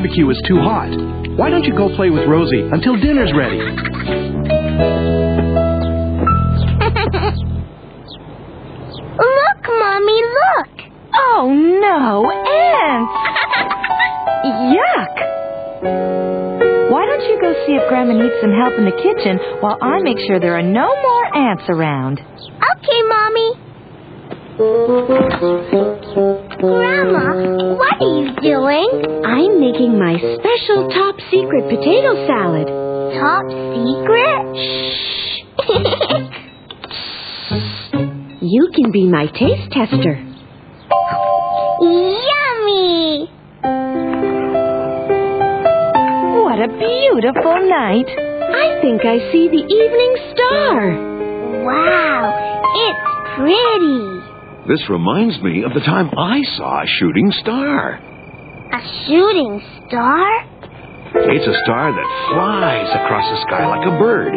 Barbecue is too hot. Why don't you go play with Rosie until dinner's ready? look, Mommy, look. Oh, no, ants! Yuck! Why don't you go see if Grandma needs some help in the kitchen while I make sure there are no more ants around? Okay, Mommy. Grandma, what are you doing? I'm making my special top secret potato salad. Top secret? Shh. You can be my taste tester. Yummy! What a beautiful night. I think I see the evening star. Wow, it's pretty. This reminds me of the time I saw a shooting star. A shooting star? It's a star that flies across the sky like a bird.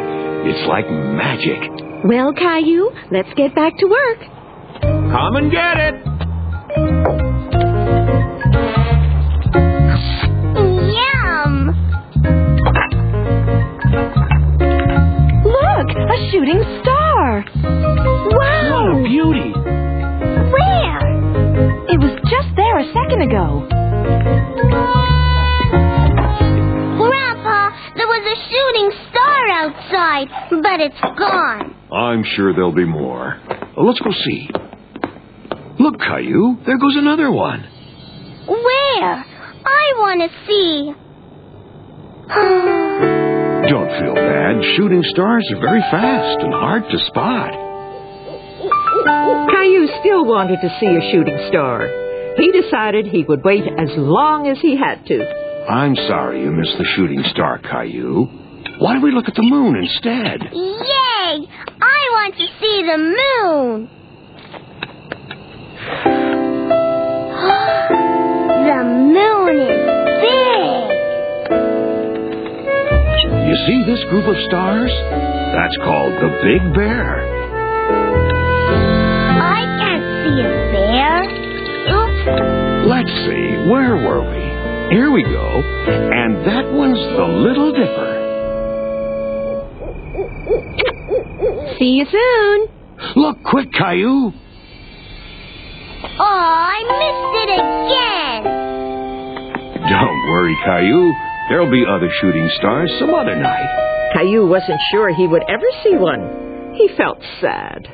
It's like magic. Well, Caillou, let's get back to work. Come and get it. Yum! Look, a shooting star. Wow! What a beauty! Where? It was just there a second ago. Outside, but it's gone. I'm sure there'll be more. Uh, Let's go see. Look, Caillou, there goes another one. Where? I want to see. Don't feel bad. Shooting stars are very fast and hard to spot. Caillou still wanted to see a shooting star. He decided he would wait as long as he had to. I'm sorry you missed the shooting star, Caillou. Why don't we look at the moon instead? Yay! I want to see the moon. the moon is big. You see this group of stars? That's called the Big Bear. I can't see a bear. Oops. Let's see, where were we? Here we go. And that one's the Little Dipper. See you soon. Look quick, Caillou. Oh, I missed it again. Don't worry, Caillou. There'll be other shooting stars some other night. Caillou wasn't sure he would ever see one. He felt sad.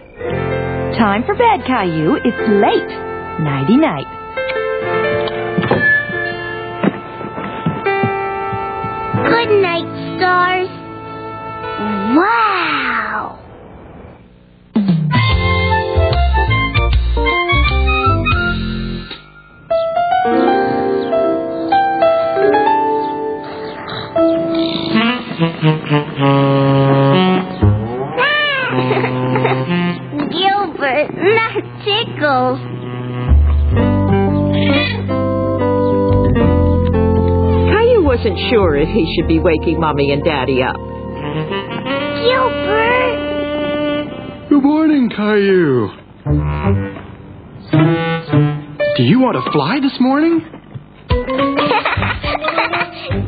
Time for bed, Caillou. It's late. Nighty night. Good night, stars. Wow. If he should be waking Mommy and Daddy up. Gilbert. Good morning, Caillou. Do you want to fly this morning?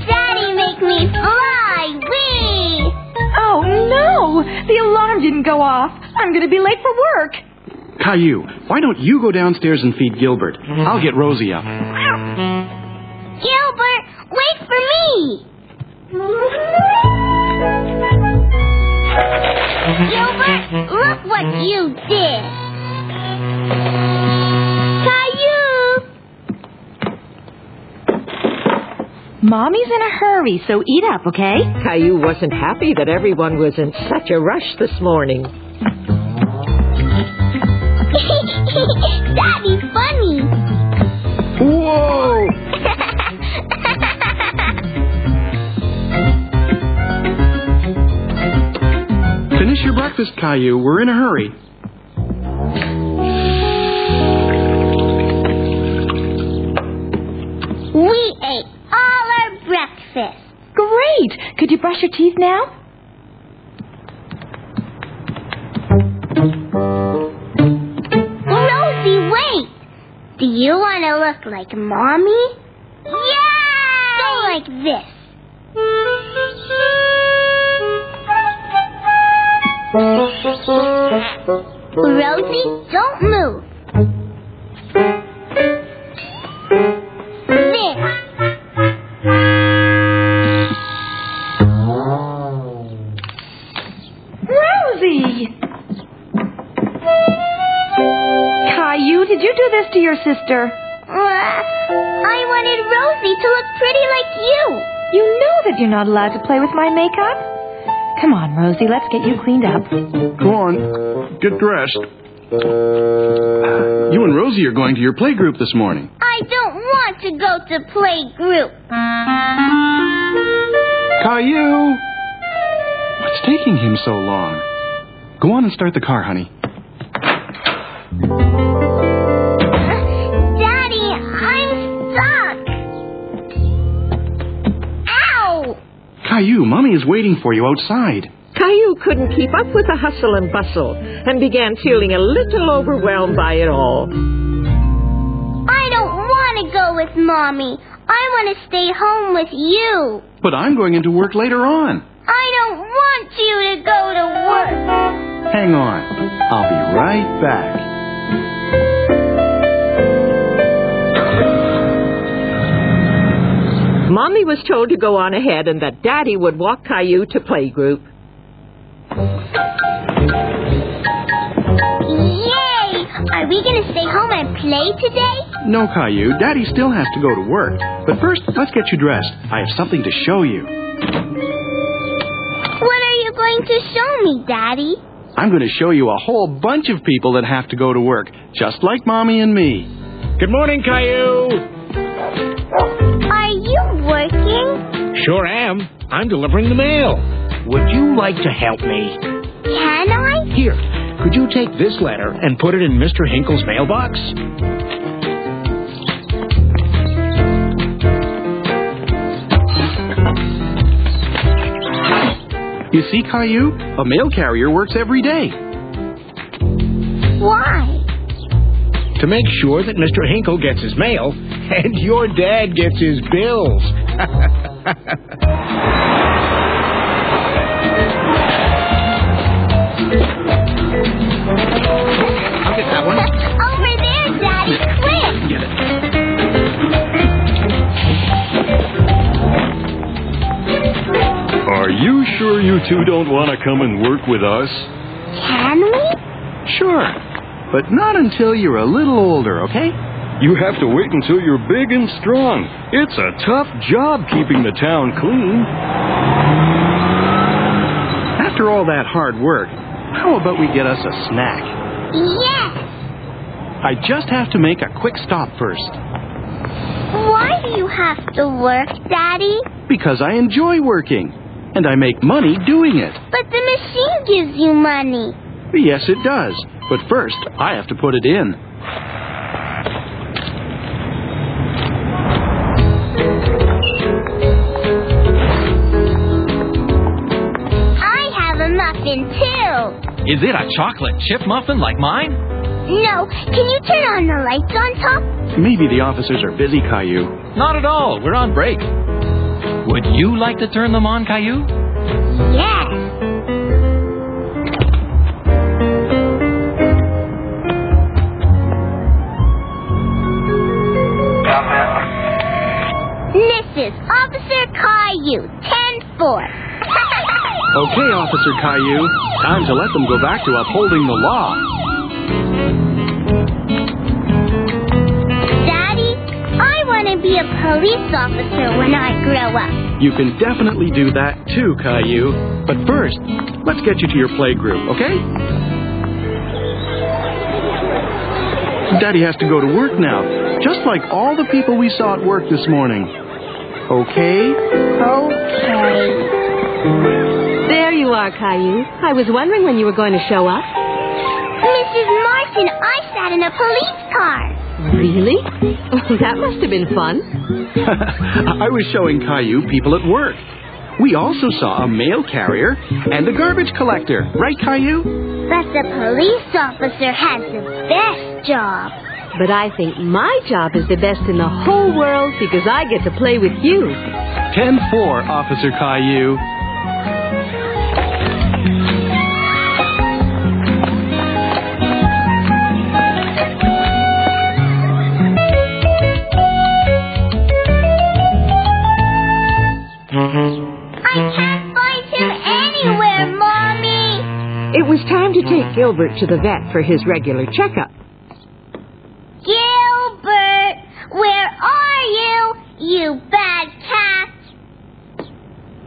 Daddy, make me fly. Wee. Oh, no! The alarm didn't go off. I'm going to be late for work. Caillou, why don't you go downstairs and feed Gilbert? I'll get Rosie up. Gilbert, Wait for me! Gilbert, look what you did! Caillou! Mommy's in a hurry, so eat up, okay? Caillou wasn't happy that everyone was in such a rush this morning. Breakfast, Caillou. We're in a hurry. we ate all our breakfast. Great! Could you brush your teeth now? Rosie, wait! Do you want to look like Mommy? Yeah! Go like this. Rosie, don't move. Caillou, did you do this to your sister? I wanted Rosie to look pretty like you. You know that you're not allowed to play with my makeup. Come on, Rosie, let's get you cleaned up. Go on. Get dressed. You and Rosie are going to your playgroup this morning. I don't want to go to play group. Caillou! What's taking him so long? Go on and start the car, honey. Caillou, Mommy is waiting for you outside. Caillou couldn't keep up with the hustle and bustle and began feeling a little overwhelmed by it all. I don't want to go with Mommy. I want to stay home with you. But I'm going into work later on. I don't want you to go to work. Hang on. I'll be right back. Mommy was told to go on ahead and that Daddy would walk Caillou to playgroup. Yay! Are we going to stay home and play today? No, Caillou. Daddy still has to go to work. But first, let's get you dressed. I have something to show you. What are you going to show me, Daddy? I'm going to show you a whole bunch of people that have to go to work, just like Mommy and me. Good morning, Caillou. Sure am. I'm delivering the mail. Would you like to help me? Can I? Here, could you take this letter and put it in Mr. Hinkle's mailbox? You see, Caillou? A mail carrier works every day. Why? To make sure that Mr. Hinkle gets his mail and your dad gets his bills. I'll get that one. Over there, Daddy. Quick! Get it. Are you sure you two don't want to come and work with us? Can we? Sure. But not until you're a little older, okay? You have to wait until you're big and strong. It's a tough job keeping the town clean. After all that hard work, how about we get us a snack? Yes. I just have to make a quick stop first. Why do you have to work, Daddy? Because I enjoy working. And I make money doing it. But the machine gives you money. Yes, it does. But first, I have to put it in. Is it a chocolate chip muffin like mine? No, can you turn on the lights on top? Maybe the officers are busy, Caillou. Not at all. We're on break. Would you like to turn them on, Caillou? Yes. This is Officer Caillou, 10-4. Okay, Officer Caillou. Time to let them go back to upholding the law. Daddy, I want to be a police officer when I grow up. You can definitely do that too, Caillou. But first, let's get you to your playgroup, okay? Daddy has to go to work now, just like all the people we saw at work this morning. Okay? Okay. There you are, Caillou. I was wondering when you were going to show up. Mrs. Martin, I sat in a police car. Really? that must have been fun. I was showing Caillou people at work. We also saw a mail carrier and a garbage collector, right, Caillou? But the police officer has the best job. But I think my job is the best in the whole world because I get to play with you. 10 4, Officer Caillou. Was time to take Gilbert to the vet for his regular checkup. Gilbert, where are you, you bad cat?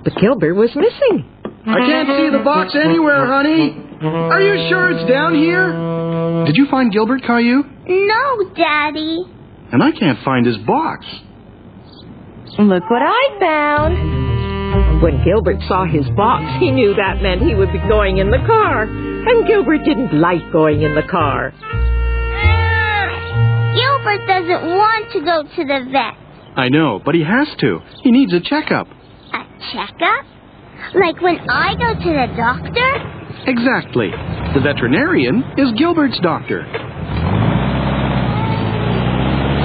But Gilbert was missing. I can't see the box anywhere, honey. Are you sure it's down here? Did you find Gilbert, Caillou? No, Daddy. And I can't find his box. Look what I found. When Gilbert saw his box, he knew that meant he would be going in the car. And Gilbert didn't like going in the car. Ah, Gilbert doesn't want to go to the vet. I know, but he has to. He needs a checkup. A checkup? Like when I go to the doctor? Exactly. The veterinarian is Gilbert's doctor.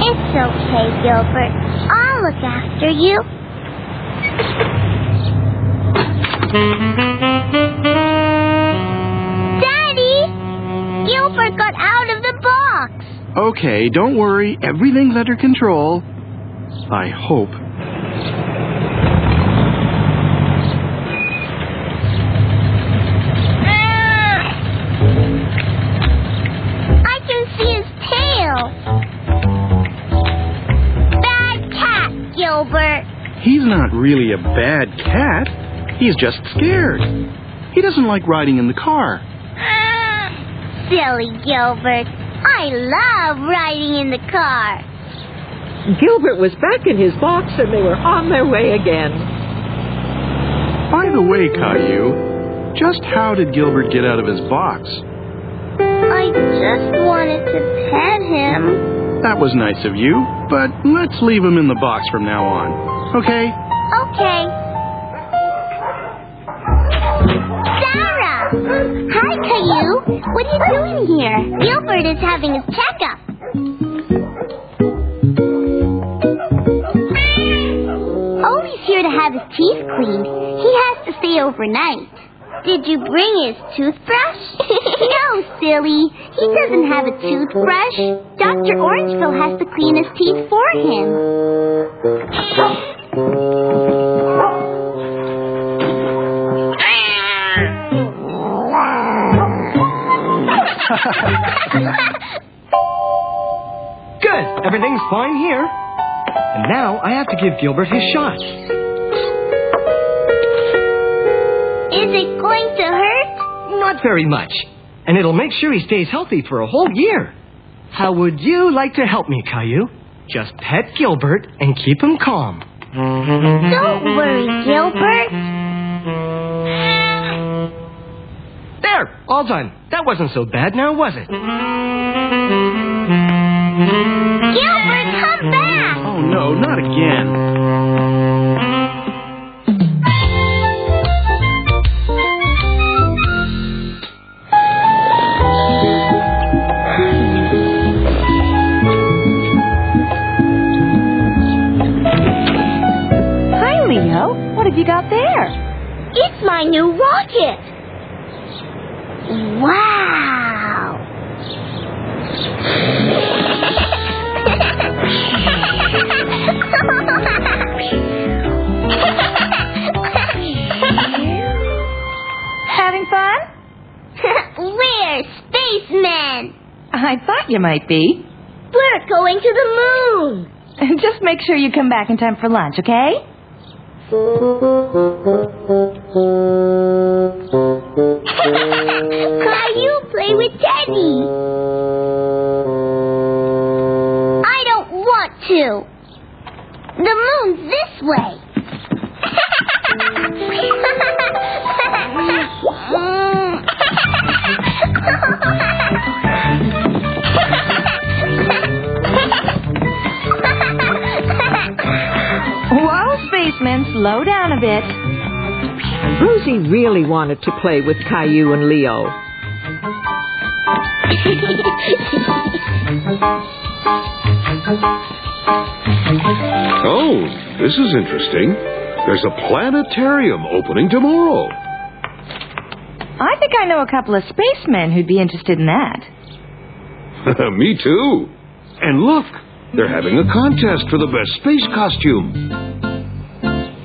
It's okay, Gilbert. I'll look after you. Daddy! Gilbert got out of the box. Okay, don't worry. Everything's under control. I hope. Ah! I can see his tail. Bad cat, Gilbert. He's not really a bad cat. He's just scared. He doesn't like riding in the car. Ah, silly Gilbert. I love riding in the car. Gilbert was back in his box and they were on their way again. By the way, Caillou, just how did Gilbert get out of his box? I just wanted to pet him. That was nice of you, but let's leave him in the box from now on. Okay? Okay. Hi, Caillou. What are you doing here? Gilbert is having his checkup. He's here to have his teeth cleaned. He has to stay overnight. Did you bring his toothbrush? no, silly. He doesn't have a toothbrush. Dr. Orangeville has to clean his teeth for him. Good. Everything's fine here. And now I have to give Gilbert his shot. Is it going to hurt? Not very much. And it'll make sure he stays healthy for a whole year. How would you like to help me, Caillou? Just pet Gilbert and keep him calm. Don't worry, Gilbert. There, all done. That wasn't so bad now, was it? Gilbert, come back! Oh no, not again. Hi, Leo. What have you got there? It's my new rocket. You might be. We're going to the moon. Just make sure you come back in time for lunch, okay? Caillou, play with Teddy. I don't want to. The moon's this way. Rosie really wanted to play with Caillou and Leo. Oh, this is interesting. There's a planetarium opening tomorrow. I think I know a couple of spacemen who'd be interested in that. Me too. And look, they're having a contest for the best space costume.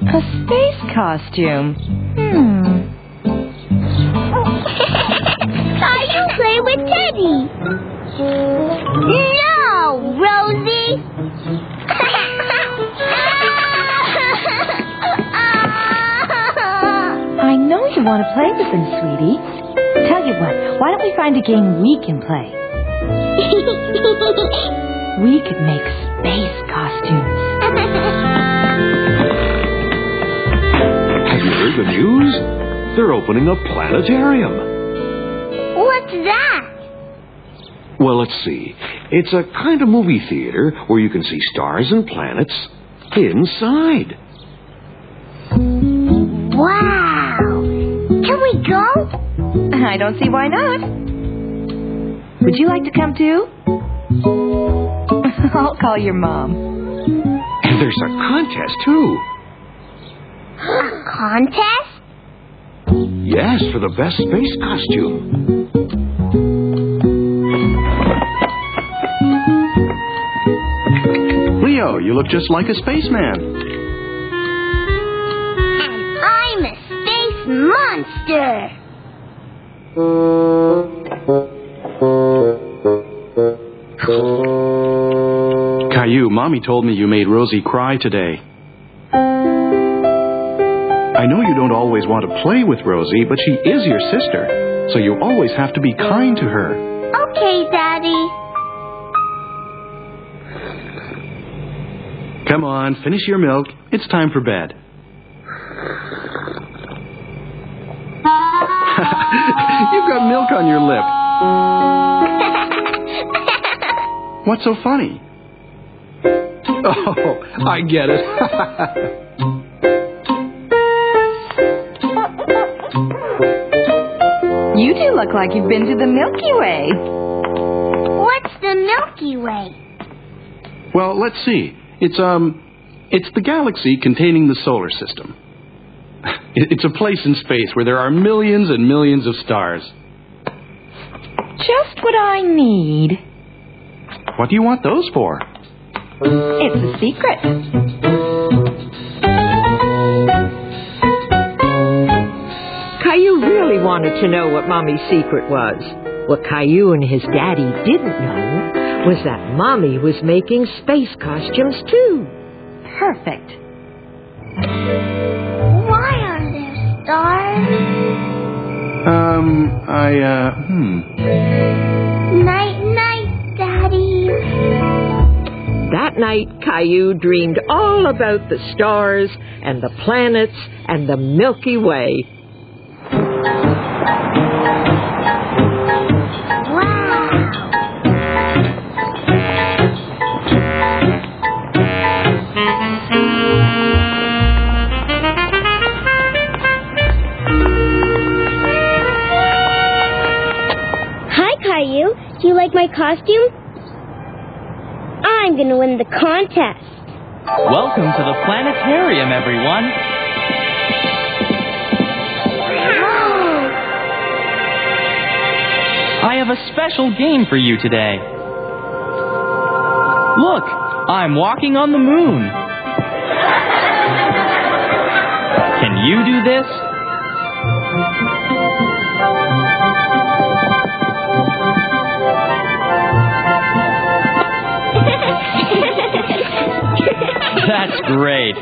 A space costume. Hmm. Caillou, play with Teddy. No, Rosie. I know you want to play with them, sweetie. Tell you what, why don't we find a game we can play? We could make space costumes. Have heard the news? They're opening a planetarium. What's that? Well, let's see. It's a kind of movie theater where you can see stars and planets inside. Wow. Can we go? I don't see why not. Would you like to come too? I'll call your mom. And there's a contest, too. A contest? Yes, for the best space costume. Leo, you look just like a spaceman. And I'm a space monster. Caillou, Mommy told me you made Rosie cry today. I know you don't always want to play with Rosie, but she is your sister, so you always have to be kind to her. Okay, Daddy. Come on, finish your milk. It's time for bed. You've got milk on your lip. What's so funny? Oh, I get it. Look like you've been to the Milky Way. What's the Milky Way? well, let's see. It's um it's the galaxy containing the solar system. It's a place in space where there are millions and millions of stars. Just what I need. What do you want those for? It's a secret. Wanted to know what Mommy's secret was. What Caillou and his daddy didn't know was that Mommy was making space costumes too. Perfect. Why are there stars? Um, I uh hmm. Night, night, Daddy. That night, Caillou dreamed all about the stars and the planets and the Milky Way. Wow. Hi, Caillou. Do you like my costume? I'm gonna win the contest. Welcome to the planetarium, everyone. I have a special game for you today. Look, I'm walking on the moon. Can you do this? That's great.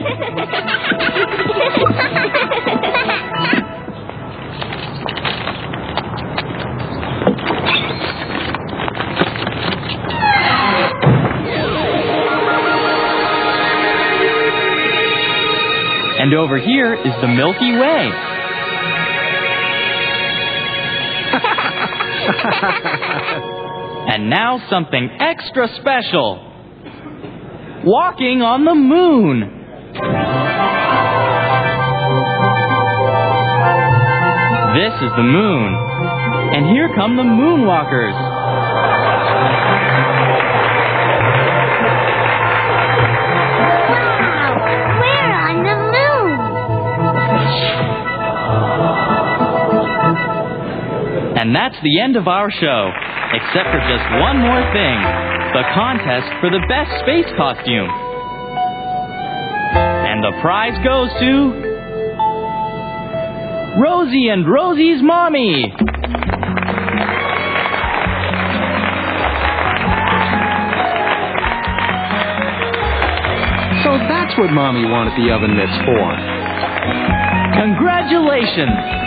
And over here is the Milky Way. and now something extra special. Walking on the moon. This is the moon. And here come the moonwalkers. And that's the end of our show, except for just one more thing the contest for the best space costume. And the prize goes to. Rosie and Rosie's mommy! So that's what Mommy wanted the oven mitts for. Congratulations!